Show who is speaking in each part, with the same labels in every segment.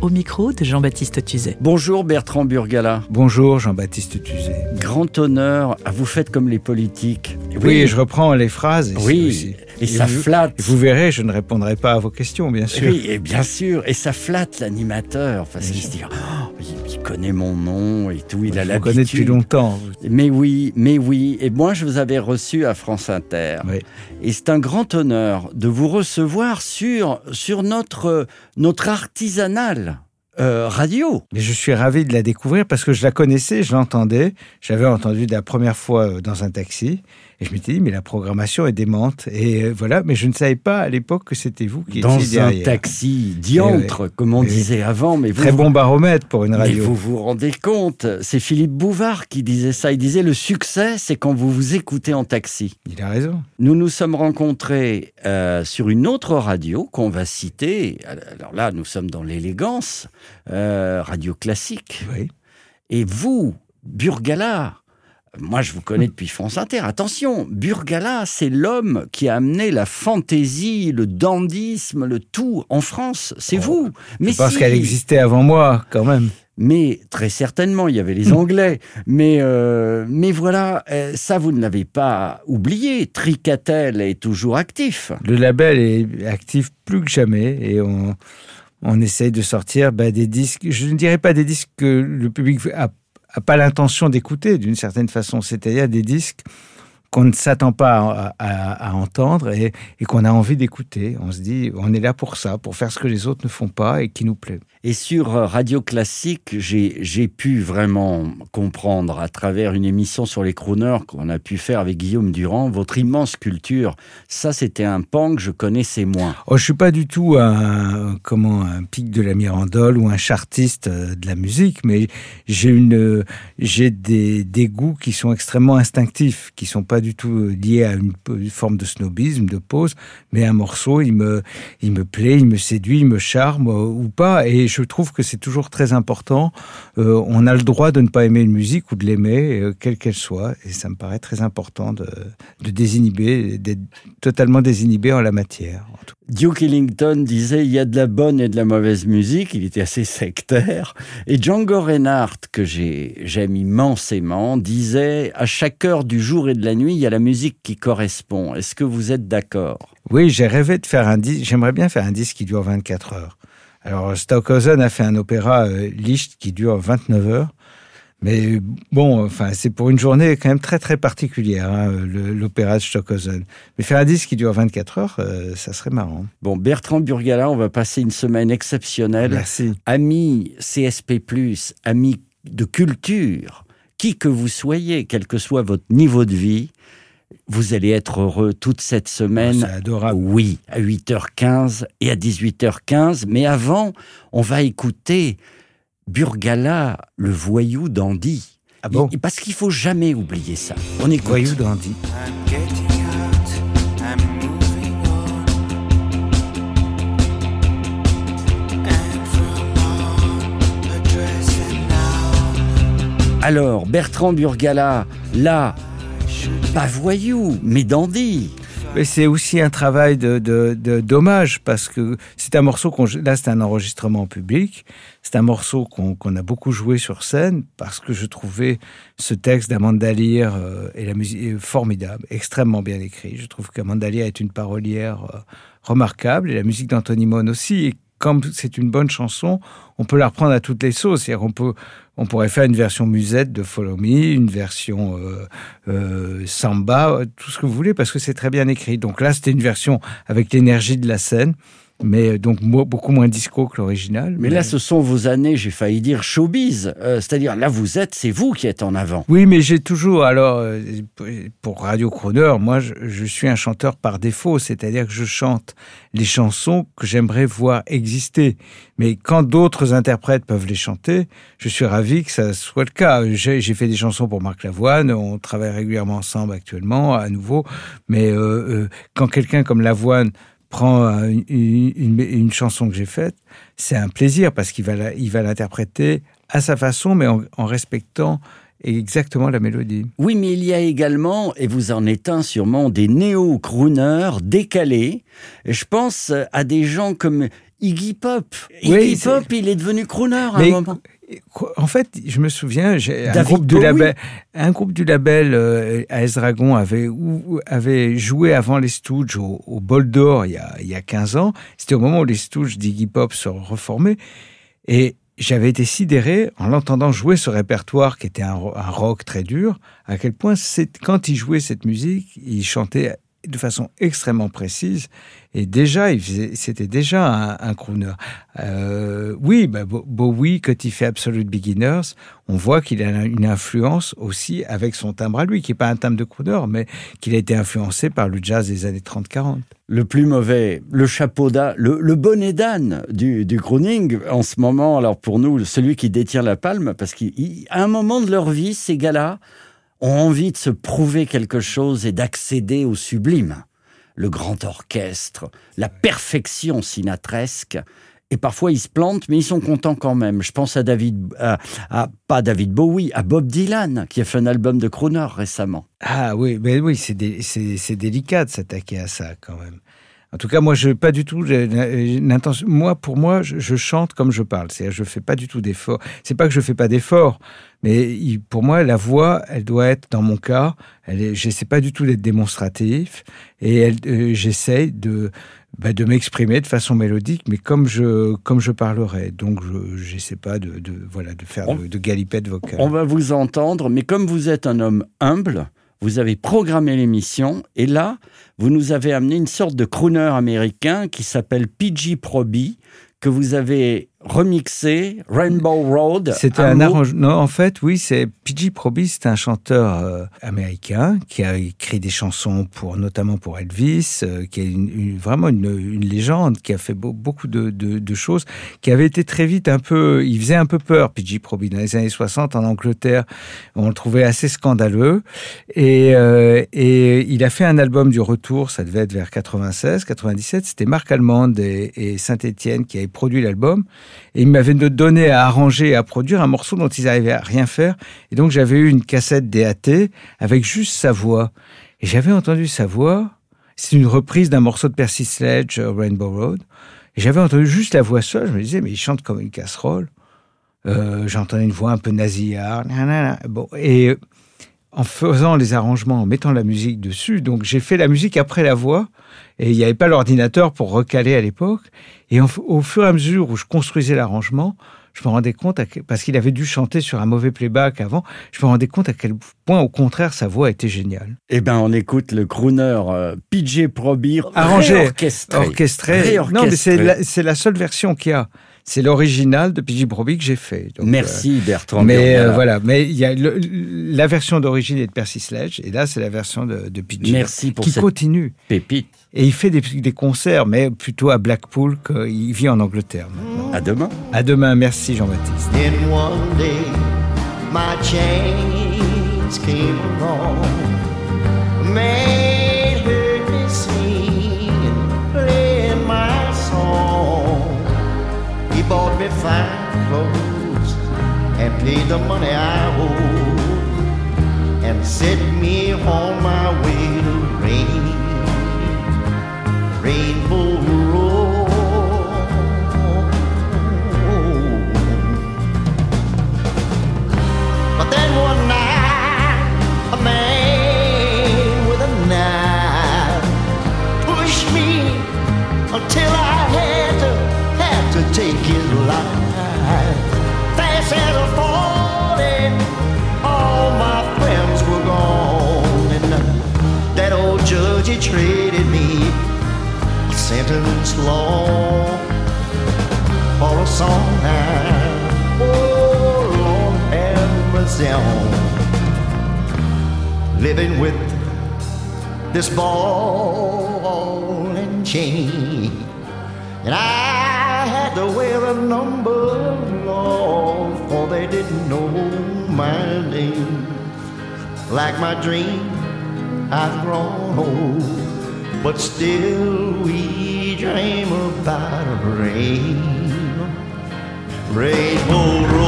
Speaker 1: au micro de Jean-Baptiste Tuzet.
Speaker 2: Bonjour Bertrand Burgala.
Speaker 3: Bonjour Jean-Baptiste Tuzet.
Speaker 2: Grand honneur. à vous faites comme les politiques.
Speaker 3: Oui, je reprends les phrases. ici
Speaker 2: Oui,
Speaker 3: aussi.
Speaker 2: Et ça
Speaker 3: vous,
Speaker 2: flatte.
Speaker 3: Vous verrez, je ne répondrai pas à vos questions, bien sûr.
Speaker 2: Oui, et bien sûr, et ça flatte l'animateur parce qu'il se dit oh, il, connaît mon nom et tout, il a
Speaker 3: je vous connais depuis
Speaker 2: l'habitude.
Speaker 3: longtemps.
Speaker 2: Mais oui, mais oui. Et moi, je vous avais reçu à France Inter.
Speaker 3: Oui.
Speaker 2: Et c'est un grand honneur de vous recevoir sur, sur notre, notre artisanal euh, radio.
Speaker 3: Mais je suis ravi de la découvrir parce que je la connaissais, je l'entendais. J'avais entendu la première fois euh, dans un taxi. Et je m'étais dit, mais la programmation est démente. Et euh, voilà, mais je ne savais pas à l'époque que c'était vous qui
Speaker 2: Dans
Speaker 3: étiez
Speaker 2: un taxi diantre, comme on
Speaker 3: Eh
Speaker 2: disait avant. Mais vous,
Speaker 3: Très
Speaker 2: vous-
Speaker 3: bon baromètre pour une
Speaker 2: Mais
Speaker 3: radio.
Speaker 2: vous vous rendez compte, c'est Philippe Bouvard qui disait ça. Il disait le succès, c'est quand vous vous écoutez en taxi.
Speaker 3: Il a raison.
Speaker 2: Nous nous sommes rencontrés euh, sur une autre radio qu'on va citer. Alors là, nous sommes dans l'élégance, euh, radio classique.
Speaker 3: Oui.
Speaker 2: Et vous, Burgala, moi je vous connais depuis France Inter. Attention, Burgala, c'est l'homme qui a amené la fantaisie, le dandisme, le tout en France. C'est
Speaker 3: Oh,
Speaker 2: vous. Mais
Speaker 3: je pense
Speaker 2: si.
Speaker 3: qu'elle existait avant moi, quand même.
Speaker 2: Mais très certainement, il y avait les Anglais. mais, euh, mais voilà, euh, ça, vous ne l'avez pas oublié. Tricatel est toujours actif.
Speaker 3: Le label est actif plus que jamais et on, on essaye de sortir bah, des disques. Je ne dirais pas des disques que le public a, a pas l'intention d'écouter d'une certaine façon, c'est-à-dire des disques qu'on ne s'attend pas à, à- à entendre et, et qu'on a envie d'écouter. On se dit, on est là pour ça, pour faire ce que les autres ne font pas et qui nous plaît.
Speaker 2: Et sur euh, Radio Classique, j'ai pu vraiment comprendre à travers une émission sur les crooners qu'on a pu faire avec Guillaume Durand, votre immense culture. Ça, c'était un pan que je connaissais moins.
Speaker 3: Oh, je suis pas du tout un comment un pic de la Mirandole ou un chartiste euh, de la musique, mais j'ai une j'ai des, des goûts qui sont extrêmement instinctifs, qui sont pas du tout euh, liés à une, forme de snobisme, de pose, mais un morceau, il me il me plaît, il me séduit, il me charme euh, ou pas, et je trouve que c'est toujours très important. Euh, on a le droit de ne pas aimer une musique ou de l'aimer, quelle qu'elle soit, et ça me paraît très important de, de désinhiber, d'être totalement désinhibé en la matière. en tout
Speaker 2: Duke Ellington disait il y a de la bonne et de la mauvaise musique. Il était assez sectaire. Et Django Reinhardt, que j'ai- j'aime immensément, disait à chaque heure du jour et de la nuit, il y a la musique qui correspond. Est-ce que vous êtes d'accord?
Speaker 3: Oui, j'ai rêvé de faire un disque. J'aimerais bien faire un disque qui dure 24 heures. Alors, Stockhausen a fait un opéra euh, qui dure 29 heures. Mais bon, enfin, c'est pour une journée quand même très très particulière, hein, l'opéra de Stockhausen. Mais faire un disque qui dure 24 heures, euh, ça serait marrant.
Speaker 2: Bon, Bertrand Burgala, on va passer une semaine exceptionnelle.
Speaker 3: Merci.
Speaker 2: Amis CSP+, amis de culture, qui que vous soyez, quel que soit votre niveau de vie, vous allez être heureux toute cette
Speaker 3: C'est
Speaker 2: semaine.
Speaker 3: adorable.
Speaker 2: Oui, à 8h15 et à 18h15. Mais avant, on va écouter Burgala, le voyou dandy.
Speaker 3: Ah bon
Speaker 2: Il- Parce qu'il faut jamais oublier ça. On.
Speaker 3: Voyou dandy.
Speaker 2: Alors, Bertrand Burgala, là, pas voyou, mais dandy.
Speaker 3: Mais c'est aussi un travail de, de, de- d'hommage parce que c'est un morceau qu'on là c'est un enregistrement en public. C'est un morceau qu'on a beaucoup joué sur scène parce que je trouvais ce texte d'Amanda Lear euh, et la musique est formidable, extrêmement bien écrit. Je trouve qu'Amanda Lear est une parolière euh, remarquable et la musique d'Anthony Mon aussi. Et comme c'est une bonne chanson, on peut la reprendre à toutes les sauces. C'est-à-dire qu'on peut, on pourrait faire une version musette de Follow Me, une version euh, euh, samba, tout ce que vous voulez, parce que c'est très bien écrit. Donc là, c'était une version avec l'énergie de la scène. Mais euh, donc beaucoup moins disco que l'original.
Speaker 2: Mais là, ce sont vos années, j'ai failli dire showbiz. Euh, C'est-à-dire, là, vous êtes, c'est vous qui êtes en avant.
Speaker 3: Oui, mais j'ai toujours, alors, euh, pour Radio Crooner, moi, je, je suis un chanteur par défaut, c'est-à-dire que je chante les chansons que j'aimerais voir exister. Mais quand d'autres interprètes peuvent les chanter, je suis ravi que ça soit le cas. J'ai j'ai fait des chansons pour Marc Lavoine, on travaille régulièrement ensemble actuellement, à nouveau, mais euh, euh, quand quelqu'un comme Lavoine prend euh, une, une- une chanson que j'ai faite, c'est un plaisir parce qu'il va la- il va l'interpréter à sa façon, mais en, en respectant exactement la mélodie.
Speaker 2: Oui, mais il y a également, et vous en êtes un sûrement, des néo-crooners décalés. Je pense à des gens comme Iggy Pop. Iggy Pop, il est devenu crooner à un moment.
Speaker 3: En fait, je me souviens, j'ai un groupe, du label, un groupe du label euh, AS Dragon avait, ou- avait joué avant les Stooges au, au Bol d'Or il y, a, il y a 15 ans. C'était au moment où les Stooges d'Iggy Pop se reformaient. Et j'avais été sidéré en l'entendant jouer ce répertoire qui était un, un rock très dur, à quel point quand il jouait cette musique, il chantait de façon extrêmement précise. Et déjà, c'était déjà un, crooner. Euh, oui, bah, Bo- Bowie, quand il fait Absolute Beginners, on voit qu'il a une influence aussi avec son timbre à lui, qui n'est pas un timbre de crooner, mais qu'il a été influencé par le jazz des années 30-40.
Speaker 2: Le plus mauvais, le chapeau d'âne, le, le bonnet d'âne du, du crooning en ce moment. Alors pour nous, celui qui détient la palme, parce qu'à un moment de leur vie, ces gars-là ont envie de se prouver quelque chose et d'accéder au sublime. Le grand orchestre, la perfection sinatresque. Et parfois ils se plantent, mais ils sont contents quand même. Je pense à David, à, à- pas David Bowie, à Bob Dylan, qui a fait un album de crooner récemment.
Speaker 3: Ah oui, mais oui, c'est dé- c'est c'est délicat de s'attaquer à ça quand même. En tout cas, moi, je pas du tout. Moi, pour moi, je, je chante comme je parle. C'est-à-dire, je fais pas du tout d'effort. C'est pas que je fais pas d'effort, mais il- pour moi, la voix, elle doit être, dans mon cas, elle j'essaie pas du tout d'être démonstratif et elle, euh, j'essaie de bah, de m'exprimer de façon mélodique, mais comme je comme je parlerais. Donc, je j'essaie pas de, de voilà de faire
Speaker 2: On-
Speaker 3: de, de galipette vocale.
Speaker 2: On va vous entendre, mais comme vous êtes un homme humble, vous avez programmé l'émission et là, vous nous avez amené une sorte de crooner américain qui s'appelle PG Proby que vous avez remixé, Rainbow Road.
Speaker 3: C'était un
Speaker 2: mot-
Speaker 3: arrangement. Non, en fait, oui, c'est PG Proby, c'est un chanteur euh, américain qui a écrit des chansons pour, notamment pour Elvis, euh, qui est une- une- vraiment une, une légende, qui a fait beau- beaucoup de, de- de choses, qui avait été très vite un peu, il faisait un peu peur, PG Proby, dans les années 60 en Angleterre, on le trouvait assez scandaleux, et, euh, et il a fait un album du retour, ça devait être vers 96, 97, c'était Marc Allemande et, et Saint-Étienne qui avaient produit l'album, et il m'avait donné à arranger et à produire un morceau dont ils n'arrivaient à rien faire. Et donc j'avais eu une cassette DAT avec juste sa voix. Et j'avais entendu sa voix. C'est une reprise d'un morceau de Percy Sledge, euh, Rainbow Road. Et j'avais entendu juste la voix seule. Je me disais, mais il chante comme une casserole. Euh, J'entendais une voix un peu nasillarde. Bon, et en faisant les arrangements, en mettant la musique dessus, donc j'ai fait la musique après la voix. Et il n'y avait pas l'ordinateur pour recaler à l'époque. Et en- au fur et à mesure où je construisais l'arrangement, je me rendais compte, que- parce qu'il avait dû chanter sur un mauvais playback avant, je me rendais compte à quel point, au contraire, sa voix était géniale.
Speaker 2: Eh ben, on écoute le crooner euh, PG Proby
Speaker 3: Arrangé,
Speaker 2: orchestré.
Speaker 3: Orchestré. Non, mais c'est la, c'est la seule version qu'il y a. C'est l'original de PJ Broby que j'ai fait. Donc,
Speaker 2: Merci
Speaker 3: euh,
Speaker 2: Bertrand.
Speaker 3: mais euh, voilà, mais il y a le- la version d'origine est de Percy Sledge et là c'est la version de, de PJ
Speaker 2: Merci pour
Speaker 3: qui
Speaker 2: cette
Speaker 3: continue.
Speaker 2: pépite.
Speaker 3: Et il fait des, des concerts, mais plutôt à Blackpool, qu'il vit en Angleterre maintenant.
Speaker 2: À demain.
Speaker 3: À demain, merci Jean-Baptiste.
Speaker 4: Then one day my chains came along, clothes and pay the money I owe and set me on my way to rain, Rainbow gone, and that he traded me a sentence long for a song now. Oh, Lord, have living with this ball and chain. And I had to wear a number, Lord, for they didn't know my name. Like my dream, I've grown old, but still we dream about a rain, rainbow road.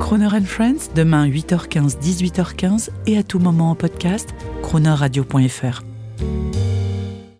Speaker 1: Croner and Friends, demain 8h15, 18h15 et à tout moment en podcast, cronerradio.fr.